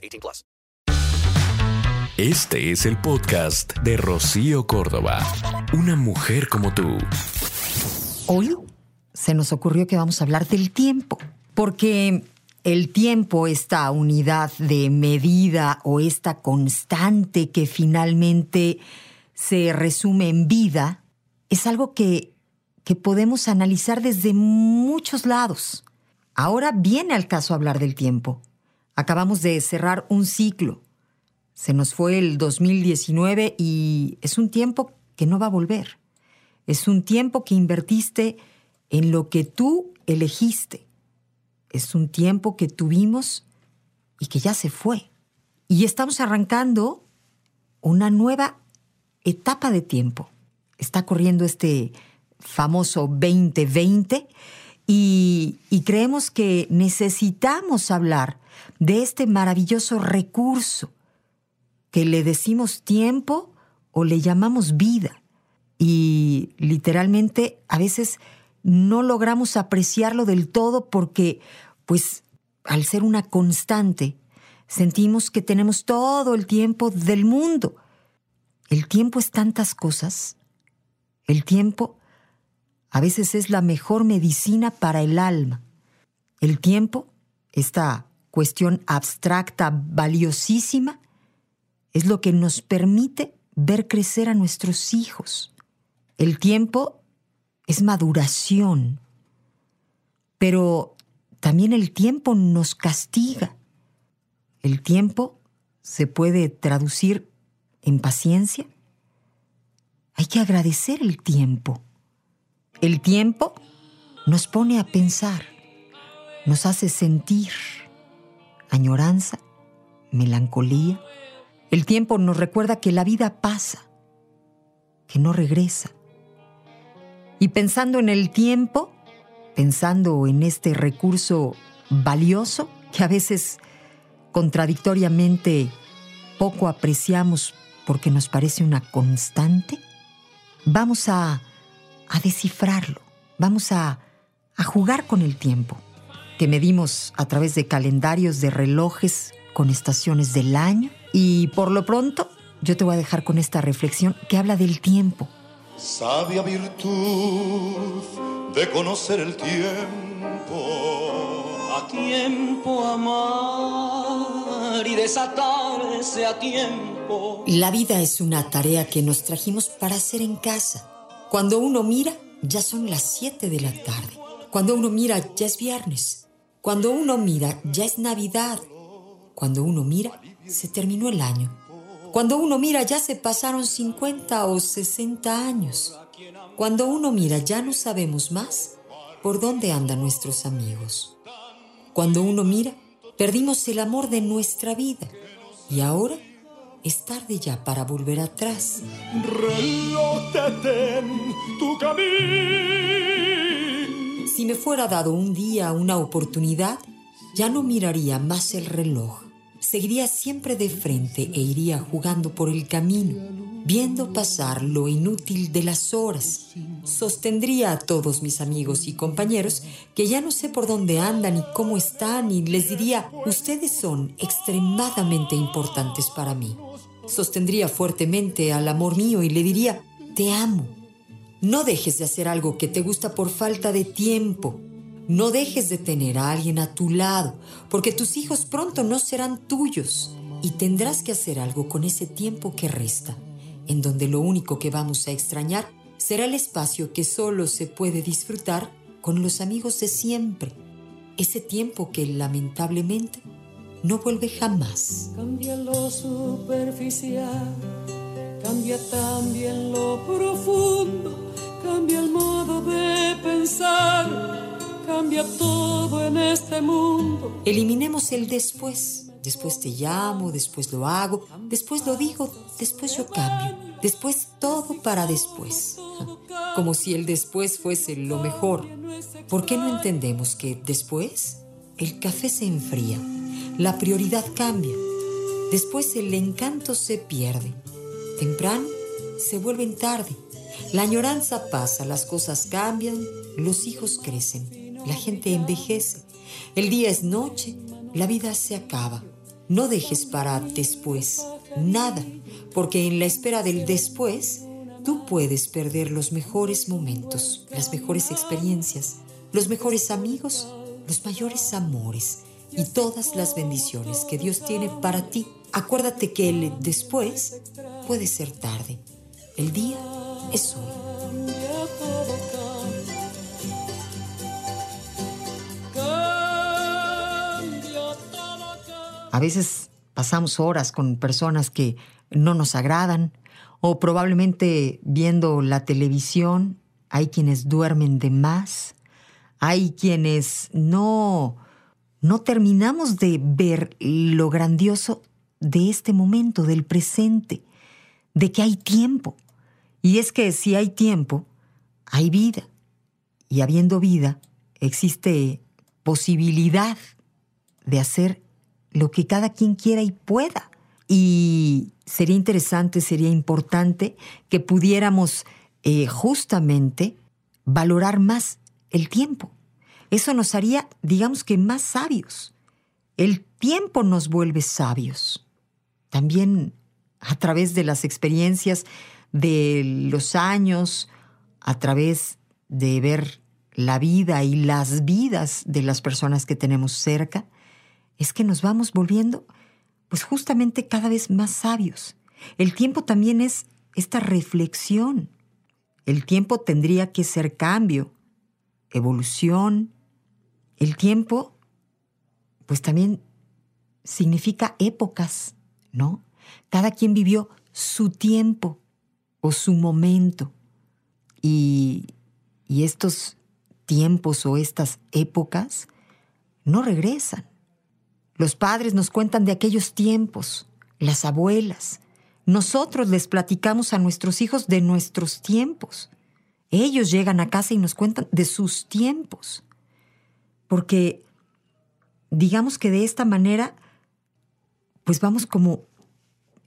18 plus. Este es el podcast de Rocío Córdoba. Una mujer como tú. Hoy se nos ocurrió que vamos a hablar del tiempo, porque el tiempo, esta unidad de medida o esta constante que finalmente se resume en vida, es algo que, que podemos analizar desde muchos lados. Ahora viene al caso hablar del tiempo. Acabamos de cerrar un ciclo. Se nos fue el 2019 y es un tiempo que no va a volver. Es un tiempo que invertiste en lo que tú elegiste. Es un tiempo que tuvimos y que ya se fue. Y estamos arrancando una nueva etapa de tiempo. Está corriendo este famoso 2020 y, creemos que necesitamos hablar de este maravilloso recurso que le decimos tiempo o le llamamos vida. Y literalmente a veces no logramos apreciarlo del todo porque, pues, al ser una constante, sentimos que tenemos todo el tiempo del mundo. El tiempo es tantas cosas. El tiempo a veces es la mejor medicina para el alma. El tiempo, esta cuestión abstracta, valiosísima, es lo que nos permite ver crecer a nuestros hijos. El tiempo es maduración, pero también el tiempo nos castiga. El tiempo se puede traducir en paciencia. Hay que agradecer el tiempo. El tiempo nos pone a pensar, nos hace sentir añoranza, melancolía. El tiempo nos recuerda que la vida pasa, que no regresa. Y pensando en el tiempo, pensando en este recurso valioso que a veces contradictoriamente poco apreciamos porque nos parece una constante, vamos a, a descifrarlo, vamos a, a jugar con el tiempo, que medimos a través de calendarios de relojes con estaciones del año. Y por lo pronto, yo te voy a dejar con esta reflexión que habla del tiempo. Sabia virtud de conocer el tiempo. A tiempo amar y desatarse a tiempo. La vida es una tarea que nos trajimos para hacer en casa. Cuando uno mira, ya son las 7 de la tarde. Cuando uno mira, ya es viernes. Cuando uno mira, ya es Navidad. Cuando uno mira, se terminó el año. Cuando uno mira, ya se pasaron 50 o 60 años. Cuando uno mira, ya no sabemos más por dónde andan nuestros amigos. Cuando uno mira, perdimos el amor de nuestra vida. Y ahora es tarde ya para volver atrás. Reloj, detén tu camino. Si me fuera dado un día una oportunidad, ya no miraría más el reloj. Seguiría siempre de frente e iría jugando por el camino, viendo pasar lo inútil de las horas. Sostendría a todos mis amigos y compañeros que ya no sé por dónde andan y cómo están y les diría, ustedes son extremadamente importantes para mí. Sostendría fuertemente al amor mío y le diría, te amo. No dejes de hacer algo que te gusta por falta de tiempo. No dejes de tener a alguien a tu lado, porque tus hijos pronto no serán tuyos y tendrás que hacer algo con ese tiempo que resta, en donde lo único que vamos a extrañar será el espacio que solo se puede disfrutar con los amigos de siempre, ese tiempo que lamentablemente no vuelve jamás. Cambia lo superficial, cambia también lo profundo, cambia el modo de pensar, cambia todo en este mundo. Eliminemos el después, después te llamo, después lo hago, después lo digo, después yo cambio, después todo para después. Como si el después fuese lo mejor. ¿Por qué no entendemos que después el café se enfría, la prioridad cambia, después el encanto se pierde, temprano se vuelven tarde, la añoranza pasa, las cosas cambian, los hijos crecen, la gente envejece, el día es noche, la vida se acaba. No dejes para después nada, porque en la espera del después tú puedes perder los mejores momentos, las mejores experiencias, los mejores amigos, los mayores amores y todas las bendiciones que Dios tiene para ti. Acuérdate que el después puede ser tarde. El día es hoy. A veces pasamos horas con personas que no nos agradan o probablemente viendo la televisión hay quienes duermen de más, hay quienes no no terminamos de ver lo grandioso de este momento, del presente, de que hay tiempo. Y es que si hay tiempo, hay vida. Y habiendo vida, existe posibilidad de hacer lo que cada quien quiera y pueda. Y sería interesante, sería importante que pudiéramos eh, justamente valorar más el tiempo. Eso nos haría, digamos que, más sabios. El tiempo nos vuelve sabios. También a través de las experiencias de los años, a través de ver la vida y las vidas de las personas que tenemos cerca, es que nos vamos volviendo, pues justamente cada vez más sabios. El tiempo también es esta reflexión. El tiempo tendría que ser cambio, evolución. El tiempo, pues también significa épocas, ¿no? Cada quien vivió su tiempo o su momento. Y, y estos tiempos o estas épocas no regresan. Los padres nos cuentan de aquellos tiempos, las abuelas. Nosotros les platicamos a nuestros hijos de nuestros tiempos. Ellos llegan a casa y nos cuentan de sus tiempos. Porque digamos que de esta manera, pues vamos como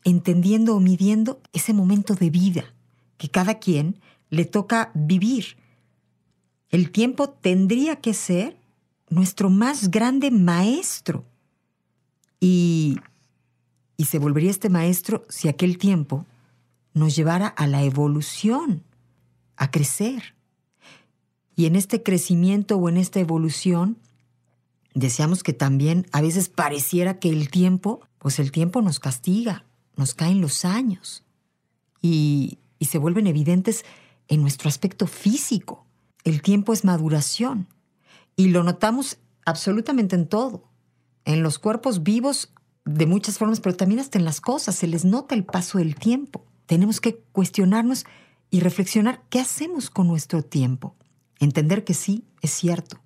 entendiendo o midiendo ese momento de vida que cada quien le toca vivir. El tiempo tendría que ser nuestro más grande maestro y, se volvería este maestro si aquel tiempo nos llevara a la evolución, a crecer. Y en este crecimiento o en esta evolución, deseamos que también a veces pareciera que el tiempo, pues el tiempo nos castiga, nos caen los años y, y se vuelven evidentes en nuestro aspecto físico. El tiempo es maduración y lo notamos absolutamente en todo en los cuerpos vivos de muchas formas, pero también hasta en las cosas. Se les nota el paso del tiempo. Tenemos que cuestionarnos y reflexionar qué hacemos con nuestro tiempo. Entender que sí, es cierto.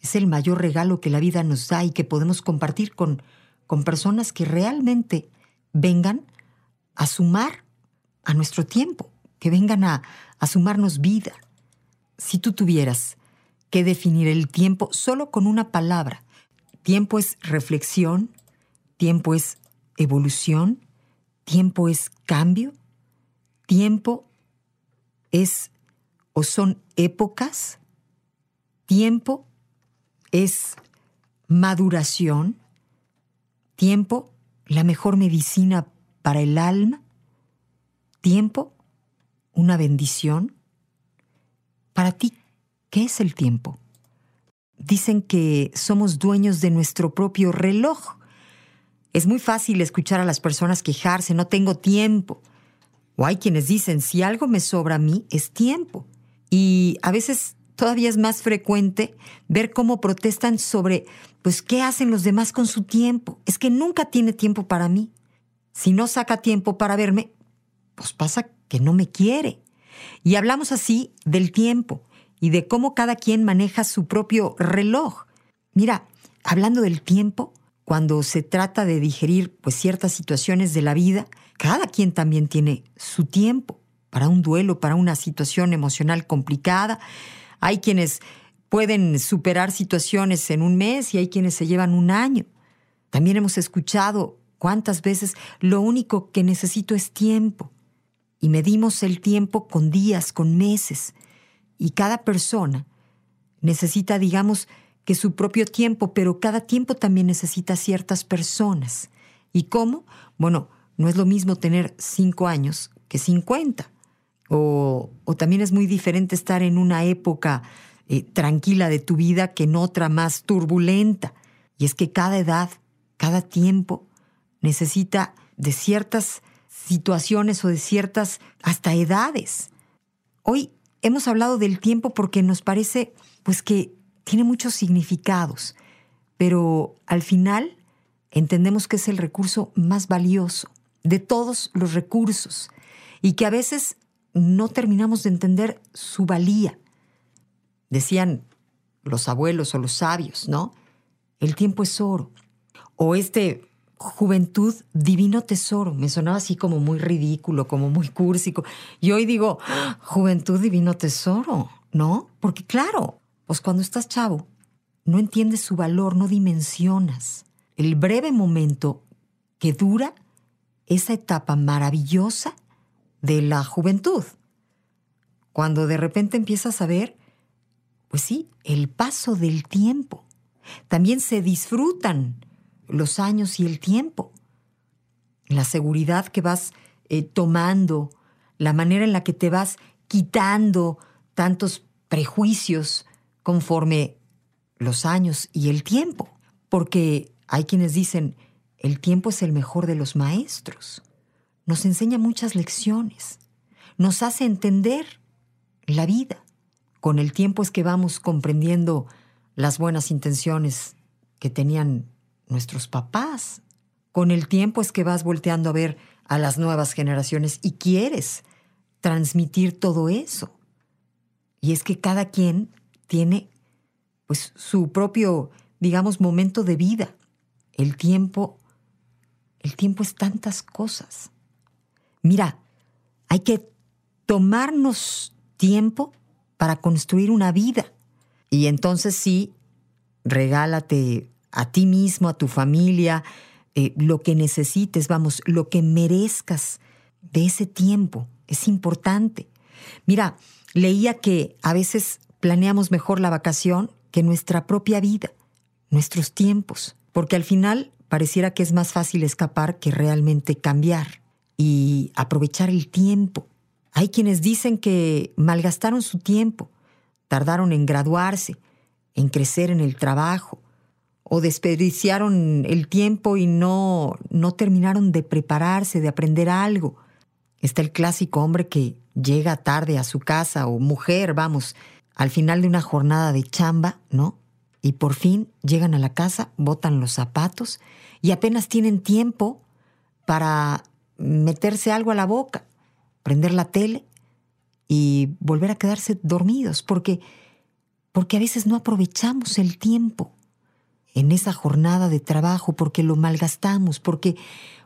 Es el mayor regalo que la vida nos da y que podemos compartir con, con personas que realmente vengan a sumar a nuestro tiempo, que vengan a, a sumarnos vida. Si tú tuvieras que definir el tiempo solo con una palabra, Tiempo es reflexión, tiempo es evolución, tiempo es cambio, tiempo es o son épocas, tiempo es maduración, tiempo la mejor medicina para el alma, tiempo una bendición. Para ti, ¿qué es el tiempo? Dicen que somos dueños de nuestro propio reloj. Es muy fácil escuchar a las personas quejarse, no tengo tiempo. O hay quienes dicen, si algo me sobra a mí, es tiempo. Y a veces todavía es más frecuente ver cómo protestan sobre, pues, ¿qué hacen los demás con su tiempo? Es que nunca tiene tiempo para mí. Si no saca tiempo para verme, pues pasa que no me quiere. Y hablamos así del tiempo y de cómo cada quien maneja su propio reloj. Mira, hablando del tiempo, cuando se trata de digerir pues ciertas situaciones de la vida, cada quien también tiene su tiempo para un duelo, para una situación emocional complicada. Hay quienes pueden superar situaciones en un mes y hay quienes se llevan un año. También hemos escuchado cuántas veces lo único que necesito es tiempo. Y medimos el tiempo con días, con meses. Y cada persona necesita, digamos, que su propio tiempo, pero cada tiempo también necesita ciertas personas. ¿Y cómo? Bueno, no es lo mismo tener cinco años que cincuenta. O, o también es muy diferente estar en una época eh, tranquila de tu vida que en otra más turbulenta. Y es que cada edad, cada tiempo necesita de ciertas situaciones o de ciertas hasta edades. Hoy hemos hablado del tiempo porque nos parece pues que tiene muchos significados, pero al final entendemos que es el recurso más valioso de todos los recursos y que a veces no terminamos de entender su valía. Decían los abuelos o los sabios, ¿no? El tiempo es oro. O este juventud, divino tesoro. Me sonaba así como muy ridículo, como muy cúrsico. Y hoy digo, ¡Ah! juventud, divino tesoro, ¿no? Porque claro, pues cuando estás chavo, no entiendes su valor, no dimensionas el breve momento que dura esa etapa maravillosa de la juventud. Cuando de repente empiezas a ver, pues sí, el paso del tiempo. También se disfrutan los años y el tiempo. La seguridad que vas eh, tomando, la manera en la que te vas quitando tantos prejuicios conforme los años y el tiempo. Porque hay quienes dicen, el tiempo es el mejor de los maestros. Nos enseña muchas lecciones. Nos hace entender la vida. Con el tiempo es que vamos comprendiendo las buenas intenciones que tenían nuestros papás. Con el tiempo es que vas volteando a ver a las nuevas generaciones y quieres transmitir todo eso. Y es que cada quien tiene pues su propio, digamos, momento de vida. El tiempo el tiempo es tantas cosas. Mira, hay que tomarnos tiempo para construir una vida. Y entonces sí, regálate a ti mismo, a tu familia, eh, lo que necesites, vamos, lo que merezcas de ese tiempo. Es importante. Mira, leía que a veces planeamos mejor la vacación que nuestra propia vida, nuestros tiempos, porque al final pareciera que es más fácil escapar que realmente cambiar y aprovechar el tiempo. Hay quienes dicen que malgastaron su tiempo, tardaron en graduarse, en crecer en el trabajo, o desperdiciaron el tiempo y no, no terminaron de prepararse, de aprender algo. Está el clásico hombre que llega tarde a su casa, o mujer, vamos, al final de una jornada de chamba, ¿no? Y por fin llegan a la casa, botan los zapatos y apenas tienen tiempo para meterse algo a la boca, prender la tele y volver a quedarse dormidos, porque, porque a veces no aprovechamos el tiempo en esa jornada de trabajo, porque lo malgastamos, porque,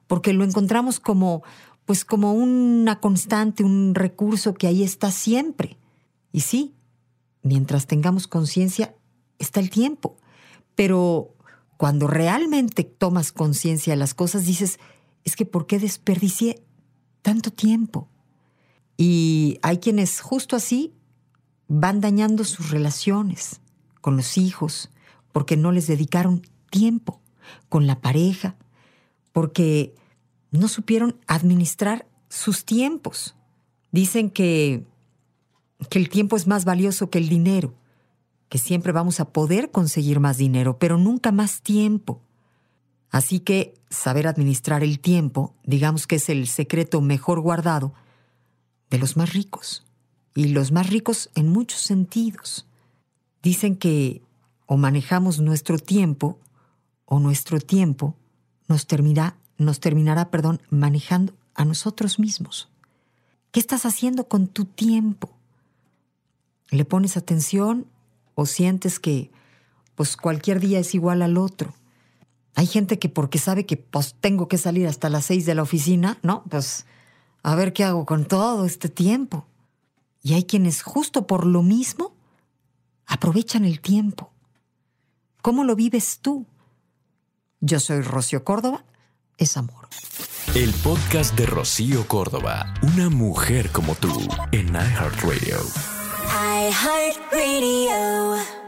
porque lo encontramos como, pues como una constante, un recurso que ahí está siempre. Y sí, mientras tengamos conciencia, está el tiempo. Pero cuando realmente tomas conciencia de las cosas, dices, es que ¿por qué desperdicié tanto tiempo? Y hay quienes justo así van dañando sus relaciones con los hijos, porque no les dedicaron tiempo, con la pareja, porque no supieron administrar sus tiempos. Dicen que, que el tiempo es más valioso que el dinero que siempre vamos a poder conseguir más dinero, pero nunca más tiempo. Así que saber administrar el tiempo, digamos que es el secreto mejor guardado de los más ricos. Y los más ricos en muchos sentidos. Dicen que o manejamos nuestro tiempo o nuestro tiempo nos terminará, nos terminará, perdón, manejando a nosotros mismos. ¿Qué estás haciendo con tu tiempo? ¿Le pones atención o sientes que pues cualquier día es igual al otro. Hay gente que porque sabe que pues, tengo que salir hasta las seis de la oficina, ¿no? Pues a ver qué hago con todo este tiempo. Y hay quienes justo por lo mismo aprovechan el tiempo. ¿Cómo lo vives tú? Yo soy Rocío Córdoba, es amor. El podcast de Rocío Córdoba, una mujer como tú, en iHeartRadio. iHeartRadio.